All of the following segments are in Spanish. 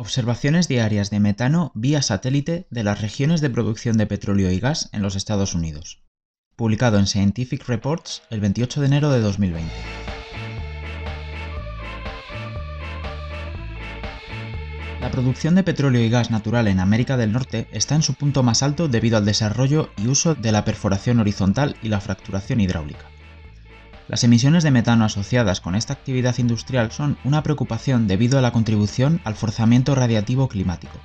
Observaciones diarias de metano vía satélite de las regiones de producción de petróleo y gas en los Estados Unidos. Publicado en Scientific Reports el 28 de enero de 2020. La producción de petróleo y gas natural en América del Norte está en su punto más alto debido al desarrollo y uso de la perforación horizontal y la fracturación hidráulica. Las emisiones de metano asociadas con esta actividad industrial son una preocupación debido a la contribución al forzamiento radiativo climático.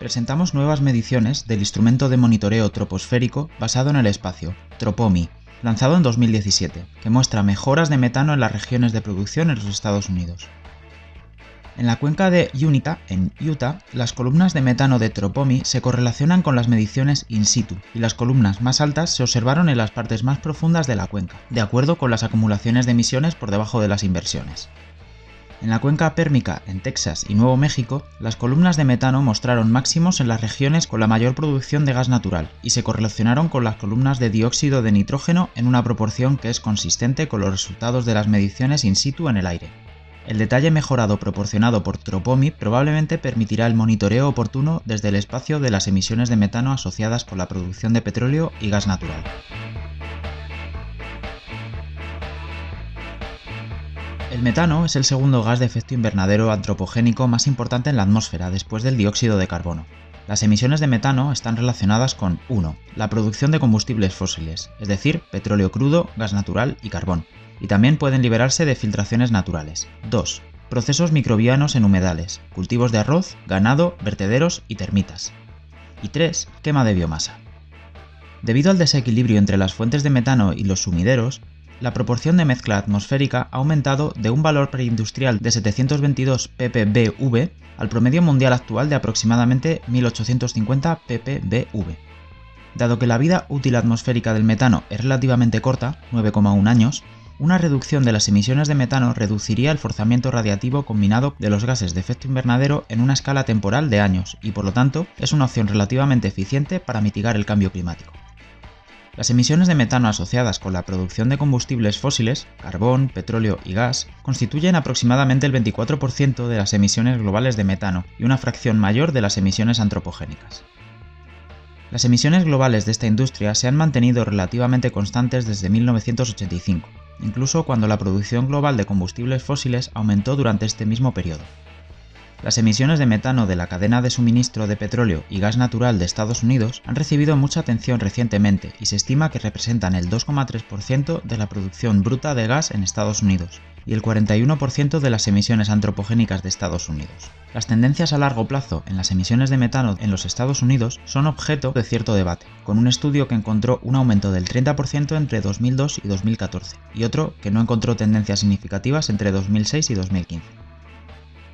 Presentamos nuevas mediciones del instrumento de monitoreo troposférico basado en el espacio, TROPOMI, lanzado en 2017, que muestra mejoras de metano en las regiones de producción en los Estados Unidos. En la cuenca de Unita, en Utah, las columnas de metano de Tropomi se correlacionan con las mediciones in situ, y las columnas más altas se observaron en las partes más profundas de la cuenca, de acuerdo con las acumulaciones de emisiones por debajo de las inversiones. En la cuenca pérmica, en Texas y Nuevo México, las columnas de metano mostraron máximos en las regiones con la mayor producción de gas natural y se correlacionaron con las columnas de dióxido de nitrógeno en una proporción que es consistente con los resultados de las mediciones in situ en el aire. El detalle mejorado proporcionado por Tropomi probablemente permitirá el monitoreo oportuno desde el espacio de las emisiones de metano asociadas con la producción de petróleo y gas natural. El metano es el segundo gas de efecto invernadero antropogénico más importante en la atmósfera después del dióxido de carbono. Las emisiones de metano están relacionadas con 1. La producción de combustibles fósiles, es decir, petróleo crudo, gas natural y carbón, y también pueden liberarse de filtraciones naturales. 2. Procesos microbianos en humedales, cultivos de arroz, ganado, vertederos y termitas. Y 3. Quema de biomasa. Debido al desequilibrio entre las fuentes de metano y los sumideros, la proporción de mezcla atmosférica ha aumentado de un valor preindustrial de 722 ppbv al promedio mundial actual de aproximadamente 1850 ppbv. Dado que la vida útil atmosférica del metano es relativamente corta, 9,1 años, una reducción de las emisiones de metano reduciría el forzamiento radiativo combinado de los gases de efecto invernadero en una escala temporal de años y por lo tanto es una opción relativamente eficiente para mitigar el cambio climático. Las emisiones de metano asociadas con la producción de combustibles fósiles, carbón, petróleo y gas, constituyen aproximadamente el 24% de las emisiones globales de metano y una fracción mayor de las emisiones antropogénicas. Las emisiones globales de esta industria se han mantenido relativamente constantes desde 1985, incluso cuando la producción global de combustibles fósiles aumentó durante este mismo periodo. Las emisiones de metano de la cadena de suministro de petróleo y gas natural de Estados Unidos han recibido mucha atención recientemente y se estima que representan el 2,3% de la producción bruta de gas en Estados Unidos y el 41% de las emisiones antropogénicas de Estados Unidos. Las tendencias a largo plazo en las emisiones de metano en los Estados Unidos son objeto de cierto debate, con un estudio que encontró un aumento del 30% entre 2002 y 2014 y otro que no encontró tendencias significativas entre 2006 y 2015.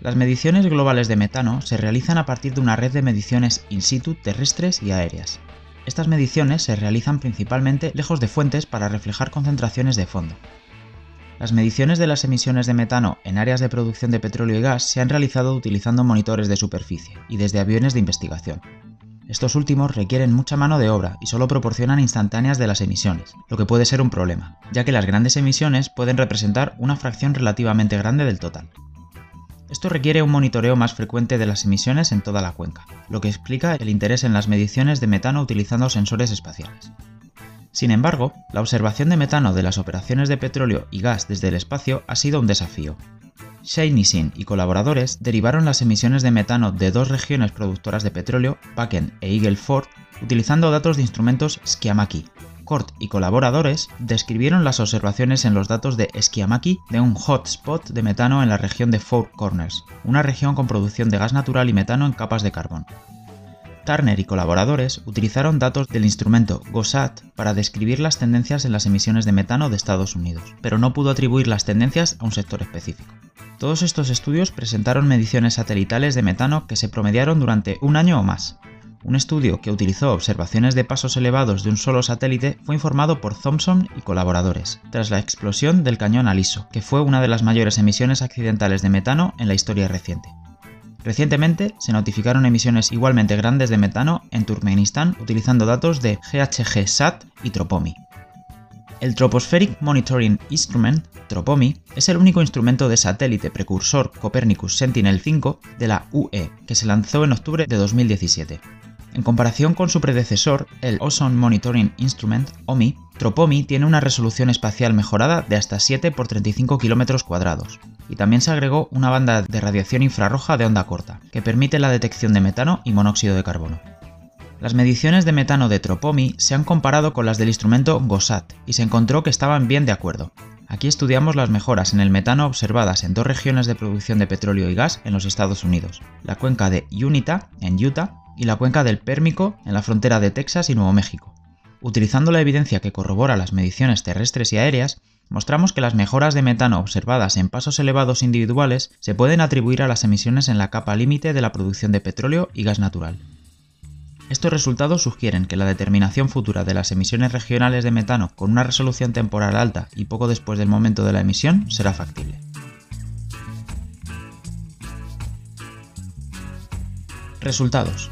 Las mediciones globales de metano se realizan a partir de una red de mediciones in situ terrestres y aéreas. Estas mediciones se realizan principalmente lejos de fuentes para reflejar concentraciones de fondo. Las mediciones de las emisiones de metano en áreas de producción de petróleo y gas se han realizado utilizando monitores de superficie y desde aviones de investigación. Estos últimos requieren mucha mano de obra y solo proporcionan instantáneas de las emisiones, lo que puede ser un problema, ya que las grandes emisiones pueden representar una fracción relativamente grande del total. Esto requiere un monitoreo más frecuente de las emisiones en toda la cuenca, lo que explica el interés en las mediciones de metano utilizando sensores espaciales. Sin embargo, la observación de metano de las operaciones de petróleo y gas desde el espacio ha sido un desafío. Shane Nissin y colaboradores derivaron las emisiones de metano de dos regiones productoras de petróleo, Paken e Eagle Ford, utilizando datos de instrumentos Skiamaki, Cort y colaboradores describieron las observaciones en los datos de Esquiamaki de un hotspot de metano en la región de Four Corners, una región con producción de gas natural y metano en capas de carbón. Turner y colaboradores utilizaron datos del instrumento GOSAT para describir las tendencias en las emisiones de metano de Estados Unidos, pero no pudo atribuir las tendencias a un sector específico. Todos estos estudios presentaron mediciones satelitales de metano que se promediaron durante un año o más, un estudio que utilizó observaciones de pasos elevados de un solo satélite fue informado por Thompson y colaboradores, tras la explosión del cañón Aliso, que fue una de las mayores emisiones accidentales de metano en la historia reciente. Recientemente se notificaron emisiones igualmente grandes de metano en Turkmenistán utilizando datos de GHG-SAT y Tropomi. El Tropospheric Monitoring Instrument, TROPOMI, es el único instrumento de satélite precursor Copernicus Sentinel-5 de la UE, que se lanzó en octubre de 2017. En comparación con su predecesor, el Ozone Monitoring Instrument, OMI, TROPOMI tiene una resolución espacial mejorada de hasta 7 x 35 km cuadrados, y también se agregó una banda de radiación infrarroja de onda corta, que permite la detección de metano y monóxido de carbono. Las mediciones de metano de Tropomi se han comparado con las del instrumento GOSAT y se encontró que estaban bien de acuerdo. Aquí estudiamos las mejoras en el metano observadas en dos regiones de producción de petróleo y gas en los Estados Unidos, la cuenca de Unita, en Utah, y la cuenca del Pérmico, en la frontera de Texas y Nuevo México. Utilizando la evidencia que corrobora las mediciones terrestres y aéreas, mostramos que las mejoras de metano observadas en pasos elevados individuales se pueden atribuir a las emisiones en la capa límite de la producción de petróleo y gas natural. Estos resultados sugieren que la determinación futura de las emisiones regionales de metano con una resolución temporal alta y poco después del momento de la emisión será factible. Resultados.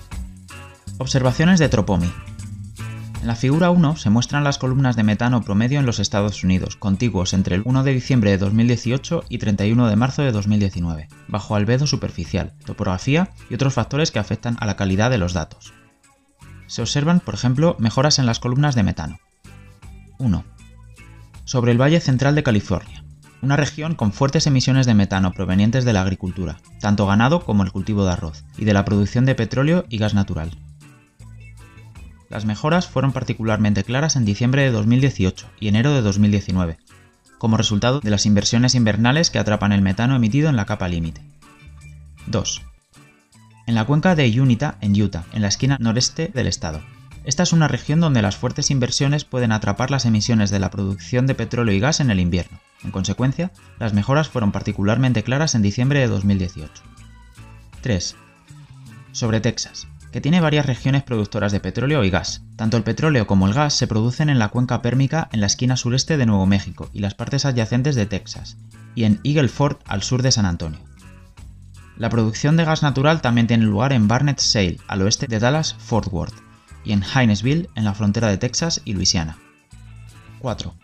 Observaciones de Tropomi. En la figura 1 se muestran las columnas de metano promedio en los Estados Unidos, contiguos entre el 1 de diciembre de 2018 y 31 de marzo de 2019, bajo albedo superficial, topografía y otros factores que afectan a la calidad de los datos se observan, por ejemplo, mejoras en las columnas de metano. 1. Sobre el Valle Central de California, una región con fuertes emisiones de metano provenientes de la agricultura, tanto ganado como el cultivo de arroz, y de la producción de petróleo y gas natural. Las mejoras fueron particularmente claras en diciembre de 2018 y enero de 2019, como resultado de las inversiones invernales que atrapan el metano emitido en la capa límite. 2 en la cuenca de Unita, en Utah, en la esquina noreste del estado. Esta es una región donde las fuertes inversiones pueden atrapar las emisiones de la producción de petróleo y gas en el invierno. En consecuencia, las mejoras fueron particularmente claras en diciembre de 2018. 3. Sobre Texas, que tiene varias regiones productoras de petróleo y gas. Tanto el petróleo como el gas se producen en la cuenca pérmica en la esquina sureste de Nuevo México y las partes adyacentes de Texas, y en Eagle Ford al sur de San Antonio. La producción de gas natural también tiene lugar en Barnett Shale, al oeste de Dallas-Fort Worth, y en Hinesville, en la frontera de Texas y Luisiana. 4.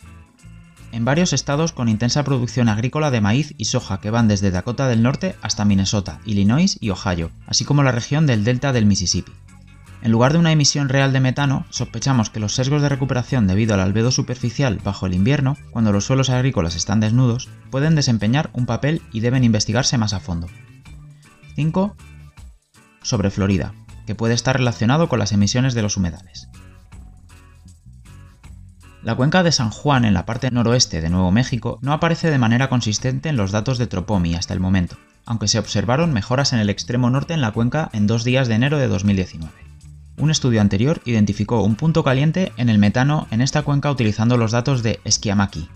En varios estados con intensa producción agrícola de maíz y soja que van desde Dakota del Norte hasta Minnesota, Illinois y Ohio, así como la región del delta del Mississippi. En lugar de una emisión real de metano, sospechamos que los sesgos de recuperación debido al albedo superficial bajo el invierno, cuando los suelos agrícolas están desnudos, pueden desempeñar un papel y deben investigarse más a fondo. 5. Sobre Florida, que puede estar relacionado con las emisiones de los humedales. La cuenca de San Juan en la parte noroeste de Nuevo México no aparece de manera consistente en los datos de Tropomi hasta el momento, aunque se observaron mejoras en el extremo norte en la cuenca en dos días de enero de 2019. Un estudio anterior identificó un punto caliente en el metano en esta cuenca utilizando los datos de Esquiamaki,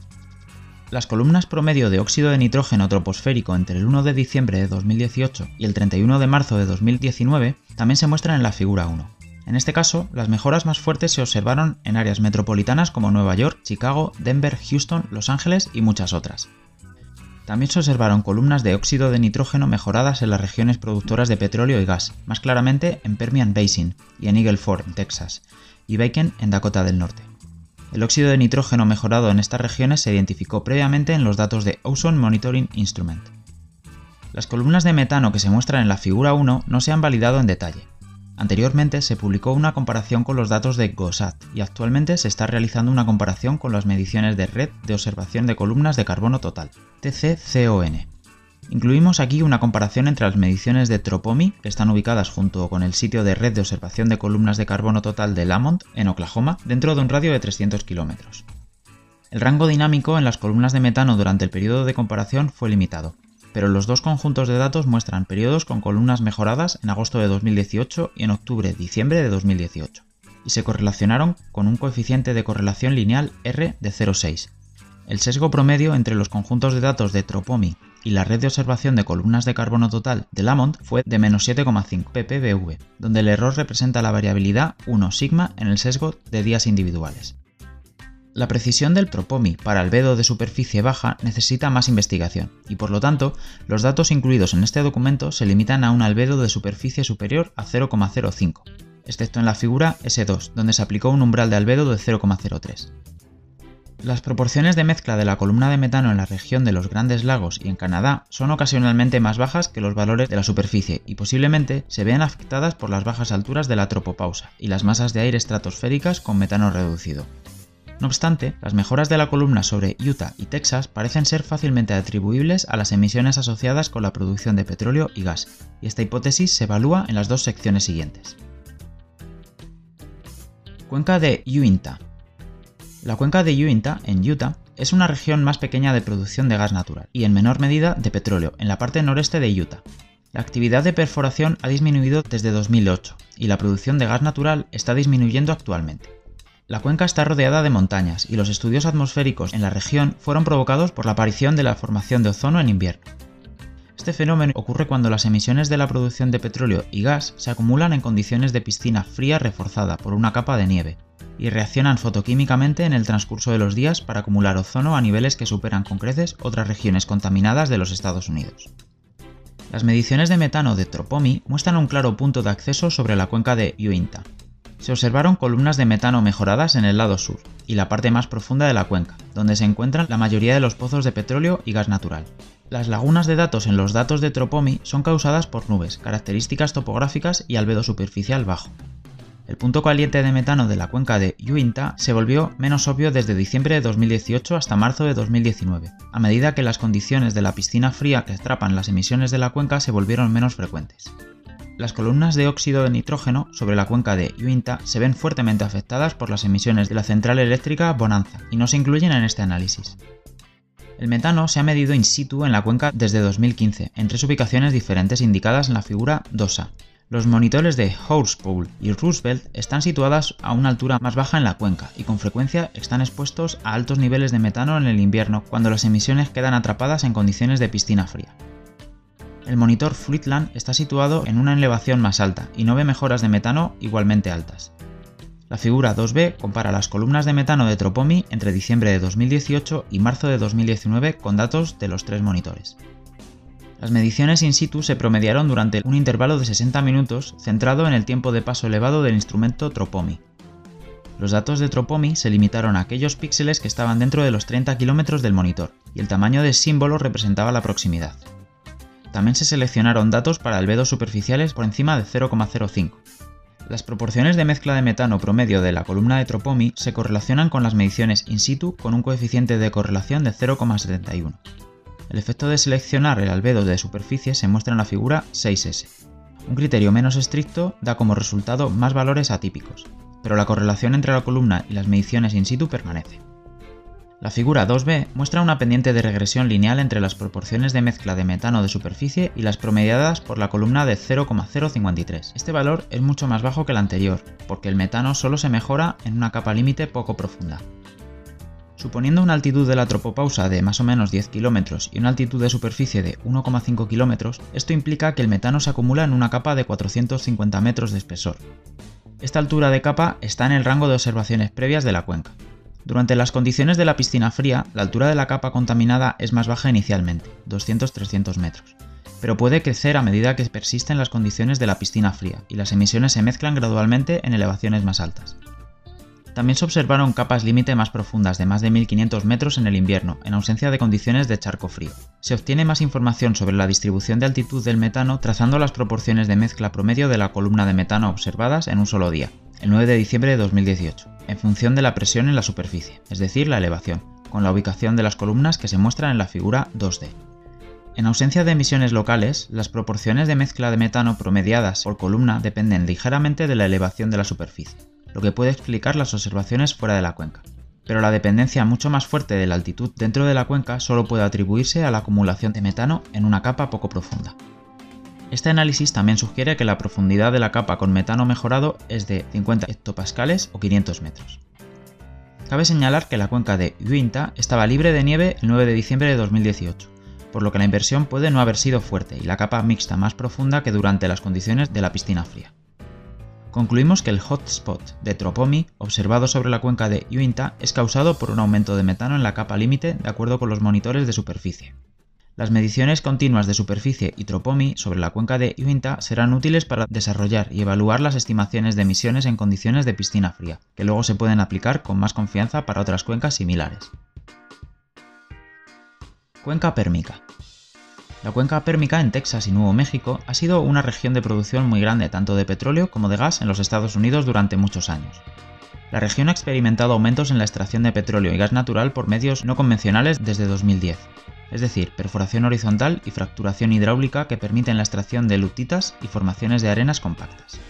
las columnas promedio de óxido de nitrógeno troposférico entre el 1 de diciembre de 2018 y el 31 de marzo de 2019 también se muestran en la figura 1. En este caso, las mejoras más fuertes se observaron en áreas metropolitanas como Nueva York, Chicago, Denver, Houston, Los Ángeles y muchas otras. También se observaron columnas de óxido de nitrógeno mejoradas en las regiones productoras de petróleo y gas, más claramente en Permian Basin y en Eagle Ford, Texas, y Bacon en Dakota del Norte. El óxido de nitrógeno mejorado en estas regiones se identificó previamente en los datos de Ozone Monitoring Instrument. Las columnas de metano que se muestran en la figura 1 no se han validado en detalle. Anteriormente se publicó una comparación con los datos de GOSAT y actualmente se está realizando una comparación con las mediciones de Red de Observación de Columnas de Carbono Total, TCCON. Incluimos aquí una comparación entre las mediciones de Tropomi, que están ubicadas junto con el sitio de red de observación de columnas de carbono total de Lamont, en Oklahoma, dentro de un radio de 300 kilómetros. El rango dinámico en las columnas de metano durante el periodo de comparación fue limitado, pero los dos conjuntos de datos muestran periodos con columnas mejoradas en agosto de 2018 y en octubre-diciembre de 2018, y se correlacionaron con un coeficiente de correlación lineal R de 0,6. El sesgo promedio entre los conjuntos de datos de Tropomi y la red de observación de columnas de carbono total de Lamont fue de menos 7,5 ppbv, donde el error representa la variabilidad 1 sigma en el sesgo de días individuales. La precisión del Tropomi para albedo de superficie baja necesita más investigación, y por lo tanto, los datos incluidos en este documento se limitan a un albedo de superficie superior a 0,05, excepto en la figura S2, donde se aplicó un umbral de albedo de 0,03. Las proporciones de mezcla de la columna de metano en la región de los Grandes Lagos y en Canadá son ocasionalmente más bajas que los valores de la superficie y posiblemente se vean afectadas por las bajas alturas de la tropopausa y las masas de aire estratosféricas con metano reducido. No obstante, las mejoras de la columna sobre Utah y Texas parecen ser fácilmente atribuibles a las emisiones asociadas con la producción de petróleo y gas, y esta hipótesis se evalúa en las dos secciones siguientes. Cuenca de Uinta. La cuenca de Uinta, en Utah, es una región más pequeña de producción de gas natural y en menor medida de petróleo en la parte noreste de Utah. La actividad de perforación ha disminuido desde 2008 y la producción de gas natural está disminuyendo actualmente. La cuenca está rodeada de montañas y los estudios atmosféricos en la región fueron provocados por la aparición de la formación de ozono en invierno. Este fenómeno ocurre cuando las emisiones de la producción de petróleo y gas se acumulan en condiciones de piscina fría reforzada por una capa de nieve y reaccionan fotoquímicamente en el transcurso de los días para acumular ozono a niveles que superan con creces otras regiones contaminadas de los Estados Unidos. Las mediciones de metano de Tropomi muestran un claro punto de acceso sobre la cuenca de Uinta, se observaron columnas de metano mejoradas en el lado sur y la parte más profunda de la cuenca, donde se encuentran la mayoría de los pozos de petróleo y gas natural. Las lagunas de datos en los datos de Tropomi son causadas por nubes, características topográficas y albedo superficial bajo. El punto caliente de metano de la cuenca de Uinta se volvió menos obvio desde diciembre de 2018 hasta marzo de 2019, a medida que las condiciones de la piscina fría que atrapan las emisiones de la cuenca se volvieron menos frecuentes. Las columnas de óxido de nitrógeno sobre la cuenca de Uinta se ven fuertemente afectadas por las emisiones de la central eléctrica Bonanza y no se incluyen en este análisis. El metano se ha medido in situ en la cuenca desde 2015 en tres ubicaciones diferentes indicadas en la figura 2A. Los monitores de Horspool y Roosevelt están situadas a una altura más baja en la cuenca y con frecuencia están expuestos a altos niveles de metano en el invierno cuando las emisiones quedan atrapadas en condiciones de piscina fría. El monitor Fleetland está situado en una elevación más alta y no ve mejoras de metano igualmente altas. La figura 2b compara las columnas de metano de Tropomi entre diciembre de 2018 y marzo de 2019 con datos de los tres monitores. Las mediciones in situ se promediaron durante un intervalo de 60 minutos centrado en el tiempo de paso elevado del instrumento Tropomi. Los datos de Tropomi se limitaron a aquellos píxeles que estaban dentro de los 30 kilómetros del monitor, y el tamaño de símbolo representaba la proximidad. También se seleccionaron datos para albedos superficiales por encima de 0,05. Las proporciones de mezcla de metano promedio de la columna de Tropomi se correlacionan con las mediciones in situ con un coeficiente de correlación de 0,71. El efecto de seleccionar el albedo de superficie se muestra en la figura 6S. Un criterio menos estricto da como resultado más valores atípicos, pero la correlación entre la columna y las mediciones in situ permanece. La figura 2b muestra una pendiente de regresión lineal entre las proporciones de mezcla de metano de superficie y las promediadas por la columna de 0,053. Este valor es mucho más bajo que el anterior, porque el metano solo se mejora en una capa límite poco profunda. Suponiendo una altitud de la tropopausa de más o menos 10 km y una altitud de superficie de 1,5 km, esto implica que el metano se acumula en una capa de 450 metros de espesor. Esta altura de capa está en el rango de observaciones previas de la cuenca. Durante las condiciones de la piscina fría, la altura de la capa contaminada es más baja inicialmente, 200-300 metros, pero puede crecer a medida que persisten las condiciones de la piscina fría y las emisiones se mezclan gradualmente en elevaciones más altas. También se observaron capas límite más profundas de más de 1500 metros en el invierno, en ausencia de condiciones de charco frío. Se obtiene más información sobre la distribución de altitud del metano trazando las proporciones de mezcla promedio de la columna de metano observadas en un solo día, el 9 de diciembre de 2018, en función de la presión en la superficie, es decir, la elevación, con la ubicación de las columnas que se muestran en la figura 2D. En ausencia de emisiones locales, las proporciones de mezcla de metano promediadas por columna dependen ligeramente de la elevación de la superficie, lo que puede explicar las observaciones fuera de la cuenca. Pero la dependencia mucho más fuerte de la altitud dentro de la cuenca solo puede atribuirse a la acumulación de metano en una capa poco profunda. Este análisis también sugiere que la profundidad de la capa con metano mejorado es de 50 hectopascales o 500 metros. Cabe señalar que la cuenca de Uinta estaba libre de nieve el 9 de diciembre de 2018, por lo que la inversión puede no haber sido fuerte y la capa mixta más profunda que durante las condiciones de la piscina fría. Concluimos que el hotspot de Tropomi observado sobre la cuenca de Uinta es causado por un aumento de metano en la capa límite de acuerdo con los monitores de superficie. Las mediciones continuas de superficie y tropomi sobre la cuenca de Uinta serán útiles para desarrollar y evaluar las estimaciones de emisiones en condiciones de piscina fría, que luego se pueden aplicar con más confianza para otras cuencas similares. Cuenca pérmica. La cuenca pérmica en Texas y Nuevo México ha sido una región de producción muy grande tanto de petróleo como de gas en los Estados Unidos durante muchos años. La región ha experimentado aumentos en la extracción de petróleo y gas natural por medios no convencionales desde 2010, es decir, perforación horizontal y fracturación hidráulica que permiten la extracción de lutitas y formaciones de arenas compactas.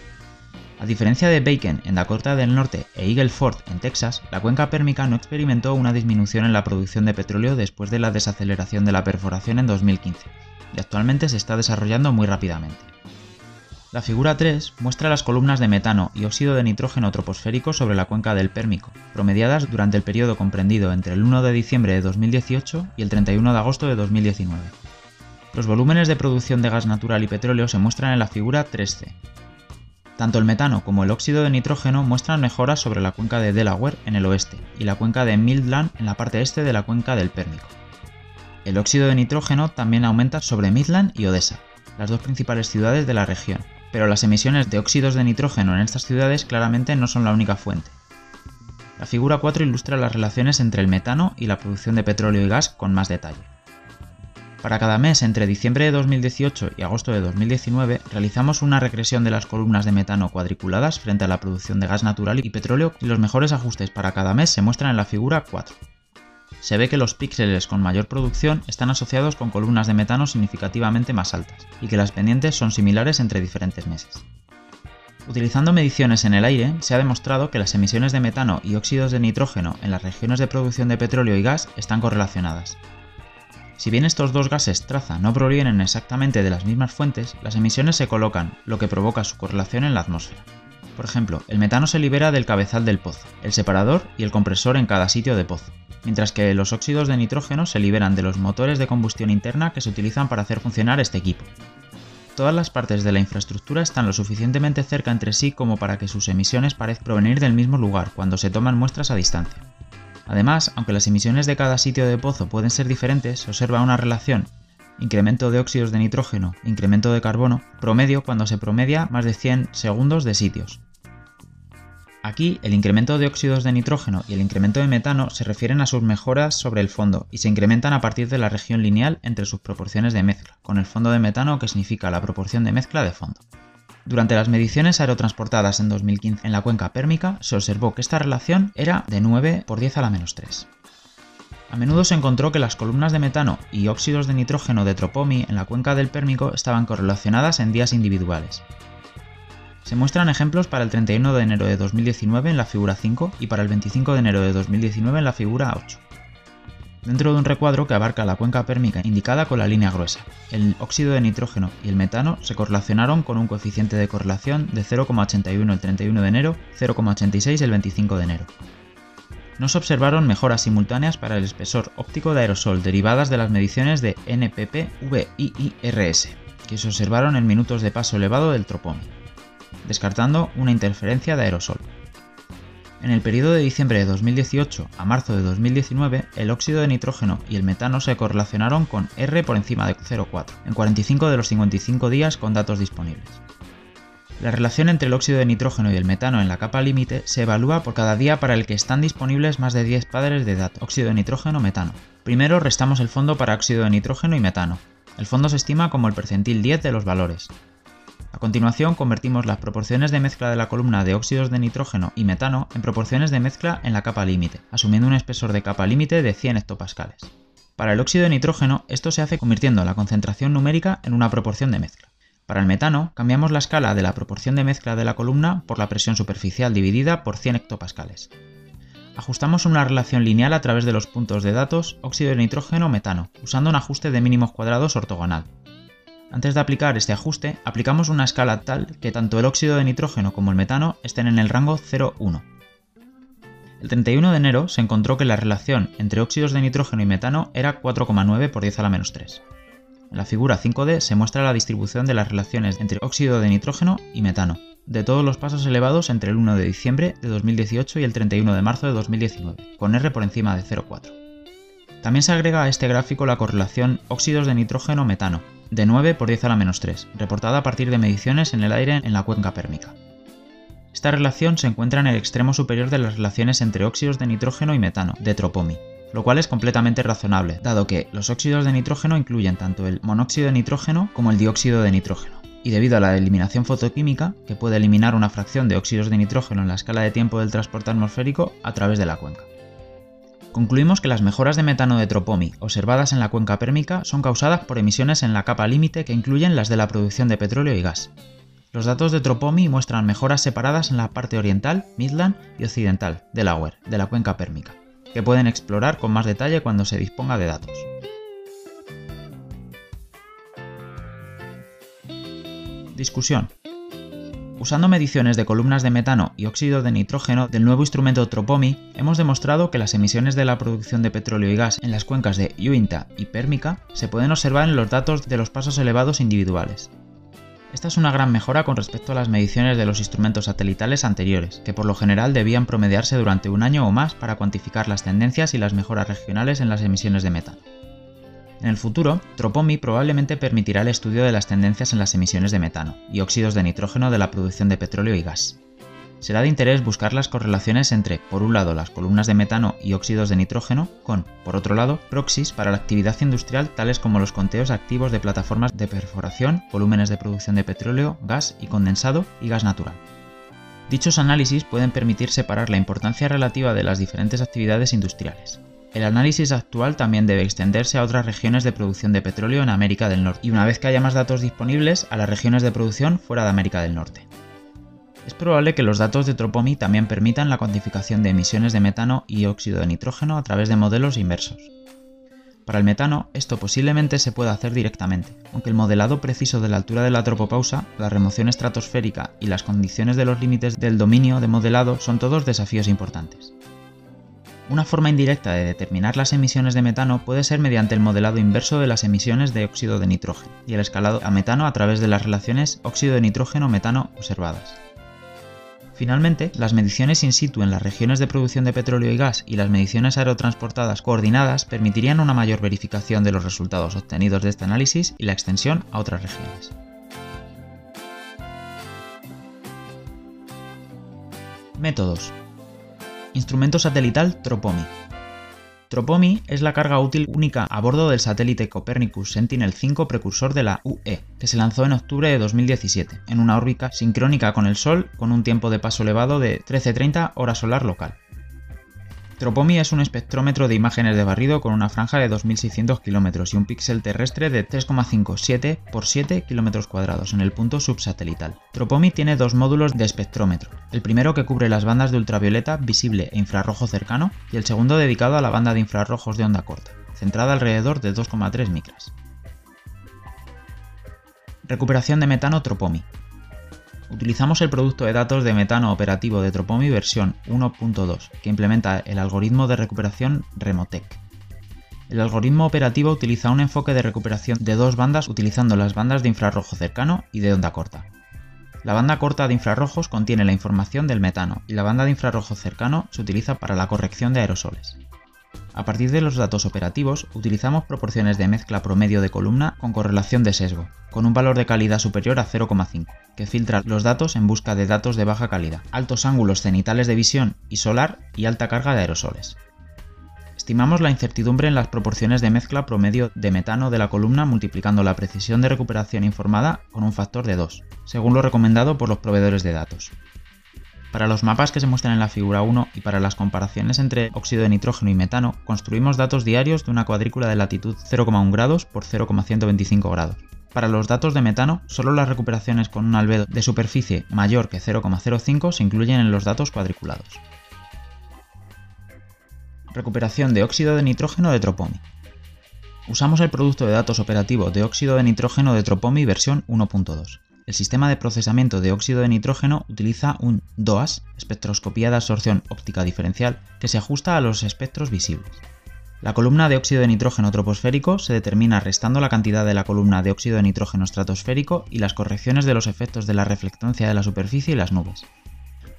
A diferencia de Bacon en Dakota del Norte e Eagle Ford en Texas, la cuenca pérmica no experimentó una disminución en la producción de petróleo después de la desaceleración de la perforación en 2015, y actualmente se está desarrollando muy rápidamente. La figura 3 muestra las columnas de metano y óxido de nitrógeno troposférico sobre la cuenca del Pérmico, promediadas durante el periodo comprendido entre el 1 de diciembre de 2018 y el 31 de agosto de 2019. Los volúmenes de producción de gas natural y petróleo se muestran en la figura 3C. Tanto el metano como el óxido de nitrógeno muestran mejoras sobre la cuenca de Delaware en el oeste y la cuenca de Midland en la parte este de la cuenca del Pérmico. El óxido de nitrógeno también aumenta sobre Midland y Odessa, las dos principales ciudades de la región, pero las emisiones de óxidos de nitrógeno en estas ciudades claramente no son la única fuente. La figura 4 ilustra las relaciones entre el metano y la producción de petróleo y gas con más detalle. Para cada mes entre diciembre de 2018 y agosto de 2019 realizamos una regresión de las columnas de metano cuadriculadas frente a la producción de gas natural y petróleo y los mejores ajustes para cada mes se muestran en la figura 4 se ve que los píxeles con mayor producción están asociados con columnas de metano significativamente más altas, y que las pendientes son similares entre diferentes meses. Utilizando mediciones en el aire, se ha demostrado que las emisiones de metano y óxidos de nitrógeno en las regiones de producción de petróleo y gas están correlacionadas. Si bien estos dos gases traza no provienen exactamente de las mismas fuentes, las emisiones se colocan, lo que provoca su correlación en la atmósfera. Por ejemplo, el metano se libera del cabezal del pozo, el separador y el compresor en cada sitio de pozo, mientras que los óxidos de nitrógeno se liberan de los motores de combustión interna que se utilizan para hacer funcionar este equipo. Todas las partes de la infraestructura están lo suficientemente cerca entre sí como para que sus emisiones parezcan provenir del mismo lugar cuando se toman muestras a distancia. Además, aunque las emisiones de cada sitio de pozo pueden ser diferentes, se observa una relación incremento de óxidos de nitrógeno, incremento de carbono, promedio cuando se promedia más de 100 segundos de sitios, Aquí, el incremento de óxidos de nitrógeno y el incremento de metano se refieren a sus mejoras sobre el fondo y se incrementan a partir de la región lineal entre sus proporciones de mezcla, con el fondo de metano que significa la proporción de mezcla de fondo. Durante las mediciones aerotransportadas en 2015 en la cuenca pérmica, se observó que esta relación era de 9 por 10 a la menos 3. A menudo se encontró que las columnas de metano y óxidos de nitrógeno de Tropomi en la cuenca del Pérmico estaban correlacionadas en días individuales, se muestran ejemplos para el 31 de enero de 2019 en la figura 5 y para el 25 de enero de 2019 en la figura 8. Dentro de un recuadro que abarca la cuenca pérmica indicada con la línea gruesa, el óxido de nitrógeno y el metano se correlacionaron con un coeficiente de correlación de 0,81 el 31 de enero, 0,86 el 25 de enero. No se observaron mejoras simultáneas para el espesor óptico de aerosol derivadas de las mediciones de NPP-VIIRS, que se observaron en minutos de paso elevado del tropón descartando una interferencia de aerosol. En el periodo de diciembre de 2018 a marzo de 2019, el óxido de nitrógeno y el metano se correlacionaron con R por encima de 0,4 en 45 de los 55 días con datos disponibles. La relación entre el óxido de nitrógeno y el metano en la capa límite se evalúa por cada día para el que están disponibles más de 10 padres de datos óxido de nitrógeno-metano. Primero restamos el fondo para óxido de nitrógeno y metano. El fondo se estima como el percentil 10 de los valores, a continuación convertimos las proporciones de mezcla de la columna de óxidos de nitrógeno y metano en proporciones de mezcla en la capa límite, asumiendo un espesor de capa límite de 100 hectopascales. Para el óxido de nitrógeno, esto se hace convirtiendo la concentración numérica en una proporción de mezcla. Para el metano, cambiamos la escala de la proporción de mezcla de la columna por la presión superficial dividida por 100 hectopascales. Ajustamos una relación lineal a través de los puntos de datos óxido de nitrógeno-metano, usando un ajuste de mínimos cuadrados ortogonal, antes de aplicar este ajuste, aplicamos una escala tal que tanto el óxido de nitrógeno como el metano estén en el rango 0,1. El 31 de enero se encontró que la relación entre óxidos de nitrógeno y metano era 4,9 por 10 a la menos 3. En la figura 5D se muestra la distribución de las relaciones entre óxido de nitrógeno y metano, de todos los pasos elevados entre el 1 de diciembre de 2018 y el 31 de marzo de 2019, con R por encima de 0,4. También se agrega a este gráfico la correlación óxidos de nitrógeno-metano, de 9 por 10 a la menos 3, reportada a partir de mediciones en el aire en la cuenca pérmica. Esta relación se encuentra en el extremo superior de las relaciones entre óxidos de nitrógeno y metano, de Tropomi, lo cual es completamente razonable, dado que los óxidos de nitrógeno incluyen tanto el monóxido de nitrógeno como el dióxido de nitrógeno. Y debido a la eliminación fotoquímica, que puede eliminar una fracción de óxidos de nitrógeno en la escala de tiempo del transporte atmosférico a través de la cuenca. Concluimos que las mejoras de metano de Tropomi observadas en la cuenca pérmica son causadas por emisiones en la capa límite que incluyen las de la producción de petróleo y gas. Los datos de Tropomi muestran mejoras separadas en la parte oriental, Midland y occidental, Delaware, de la cuenca pérmica, que pueden explorar con más detalle cuando se disponga de datos. Discusión. Usando mediciones de columnas de metano y óxido de nitrógeno del nuevo instrumento Tropomi, hemos demostrado que las emisiones de la producción de petróleo y gas en las cuencas de Uinta y Pérmica se pueden observar en los datos de los pasos elevados individuales. Esta es una gran mejora con respecto a las mediciones de los instrumentos satelitales anteriores, que por lo general debían promediarse durante un año o más para cuantificar las tendencias y las mejoras regionales en las emisiones de metano. En el futuro, Tropomi probablemente permitirá el estudio de las tendencias en las emisiones de metano y óxidos de nitrógeno de la producción de petróleo y gas. Será de interés buscar las correlaciones entre, por un lado, las columnas de metano y óxidos de nitrógeno, con, por otro lado, proxies para la actividad industrial tales como los conteos activos de plataformas de perforación, volúmenes de producción de petróleo, gas y condensado y gas natural. Dichos análisis pueden permitir separar la importancia relativa de las diferentes actividades industriales. El análisis actual también debe extenderse a otras regiones de producción de petróleo en América del Norte y una vez que haya más datos disponibles a las regiones de producción fuera de América del Norte. Es probable que los datos de Tropomi también permitan la cuantificación de emisiones de metano y óxido de nitrógeno a través de modelos inversos. Para el metano, esto posiblemente se pueda hacer directamente, aunque el modelado preciso de la altura de la tropopausa, la remoción estratosférica y las condiciones de los límites del dominio de modelado son todos desafíos importantes. Una forma indirecta de determinar las emisiones de metano puede ser mediante el modelado inverso de las emisiones de óxido de nitrógeno y el escalado a metano a través de las relaciones óxido de nitrógeno-metano observadas. Finalmente, las mediciones in situ en las regiones de producción de petróleo y gas y las mediciones aerotransportadas coordinadas permitirían una mayor verificación de los resultados obtenidos de este análisis y la extensión a otras regiones. Métodos. Instrumento satelital Tropomi. Tropomi es la carga útil única a bordo del satélite Copernicus Sentinel-5 precursor de la UE, que se lanzó en octubre de 2017, en una órbita sincrónica con el Sol con un tiempo de paso elevado de 13.30 hora solar local. Tropomi es un espectrómetro de imágenes de barrido con una franja de 2.600 km y un píxel terrestre de 3,57 por 7 km cuadrados en el punto subsatelital. Tropomi tiene dos módulos de espectrómetro, el primero que cubre las bandas de ultravioleta visible e infrarrojo cercano y el segundo dedicado a la banda de infrarrojos de onda corta, centrada alrededor de 2,3 micras. Recuperación de metano Tropomi. Utilizamos el producto de datos de metano operativo de Tropomi versión 1.2, que implementa el algoritmo de recuperación Remotec. El algoritmo operativo utiliza un enfoque de recuperación de dos bandas utilizando las bandas de infrarrojo cercano y de onda corta. La banda corta de infrarrojos contiene la información del metano y la banda de infrarrojo cercano se utiliza para la corrección de aerosoles. A partir de los datos operativos, utilizamos proporciones de mezcla promedio de columna con correlación de sesgo, con un valor de calidad superior a 0,5, que filtra los datos en busca de datos de baja calidad, altos ángulos cenitales de visión y solar y alta carga de aerosoles. Estimamos la incertidumbre en las proporciones de mezcla promedio de metano de la columna multiplicando la precisión de recuperación informada con un factor de 2, según lo recomendado por los proveedores de datos. Para los mapas que se muestran en la figura 1 y para las comparaciones entre óxido de nitrógeno y metano, construimos datos diarios de una cuadrícula de latitud 0,1 grados por 0,125 grados. Para los datos de metano, solo las recuperaciones con un albedo de superficie mayor que 0,05 se incluyen en los datos cuadriculados. Recuperación de óxido de nitrógeno de Tropomi. Usamos el producto de datos operativo de óxido de nitrógeno de Tropomi versión 1.2. El sistema de procesamiento de óxido de nitrógeno utiliza un DOAS, espectroscopía de absorción óptica diferencial, que se ajusta a los espectros visibles. La columna de óxido de nitrógeno troposférico se determina restando la cantidad de la columna de óxido de nitrógeno estratosférico y las correcciones de los efectos de la reflectancia de la superficie y las nubes.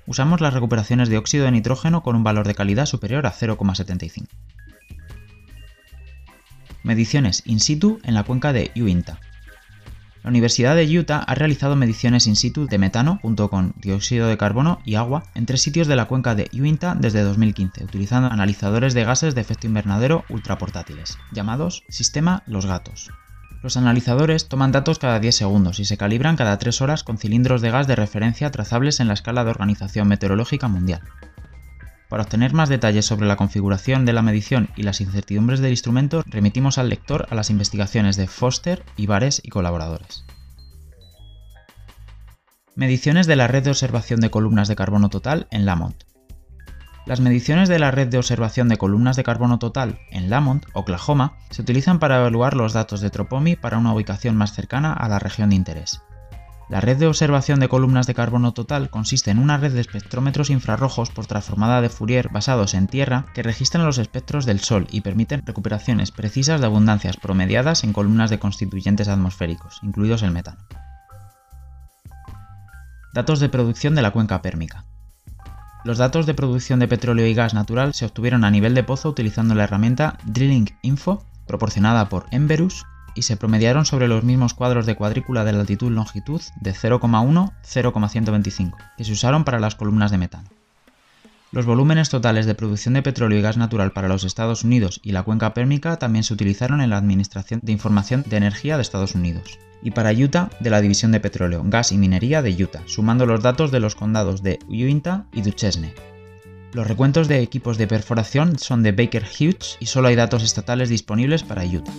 Usamos las recuperaciones de óxido de nitrógeno con un valor de calidad superior a 0,75. Mediciones in situ en la cuenca de Uinta. La Universidad de Utah ha realizado mediciones in situ de metano junto con dióxido de carbono y agua en tres sitios de la cuenca de Uinta desde 2015, utilizando analizadores de gases de efecto invernadero ultraportátiles, llamados Sistema Los Gatos. Los analizadores toman datos cada 10 segundos y se calibran cada 3 horas con cilindros de gas de referencia trazables en la escala de Organización Meteorológica Mundial. Para obtener más detalles sobre la configuración de la medición y las incertidumbres del instrumento, remitimos al lector a las investigaciones de Foster, Ibares y colaboradores. Mediciones de la red de observación de columnas de carbono total en Lamont. Las mediciones de la red de observación de columnas de carbono total en Lamont, Oklahoma, se utilizan para evaluar los datos de Tropomi para una ubicación más cercana a la región de interés. La red de observación de columnas de carbono total consiste en una red de espectrómetros infrarrojos por transformada de Fourier basados en tierra que registran los espectros del Sol y permiten recuperaciones precisas de abundancias promediadas en columnas de constituyentes atmosféricos, incluidos el metano. Datos de producción de la cuenca pérmica. Los datos de producción de petróleo y gas natural se obtuvieron a nivel de pozo utilizando la herramienta Drilling Info proporcionada por Enverus y se promediaron sobre los mismos cuadros de cuadrícula de latitud-longitud de 0,1-0,125, que se usaron para las columnas de metano. Los volúmenes totales de producción de petróleo y gas natural para los Estados Unidos y la cuenca pérmica también se utilizaron en la Administración de Información de Energía de Estados Unidos, y para Utah de la División de Petróleo, Gas y Minería de Utah, sumando los datos de los condados de Uintah y Duchesne. Los recuentos de equipos de perforación son de Baker Hughes y solo hay datos estatales disponibles para Utah.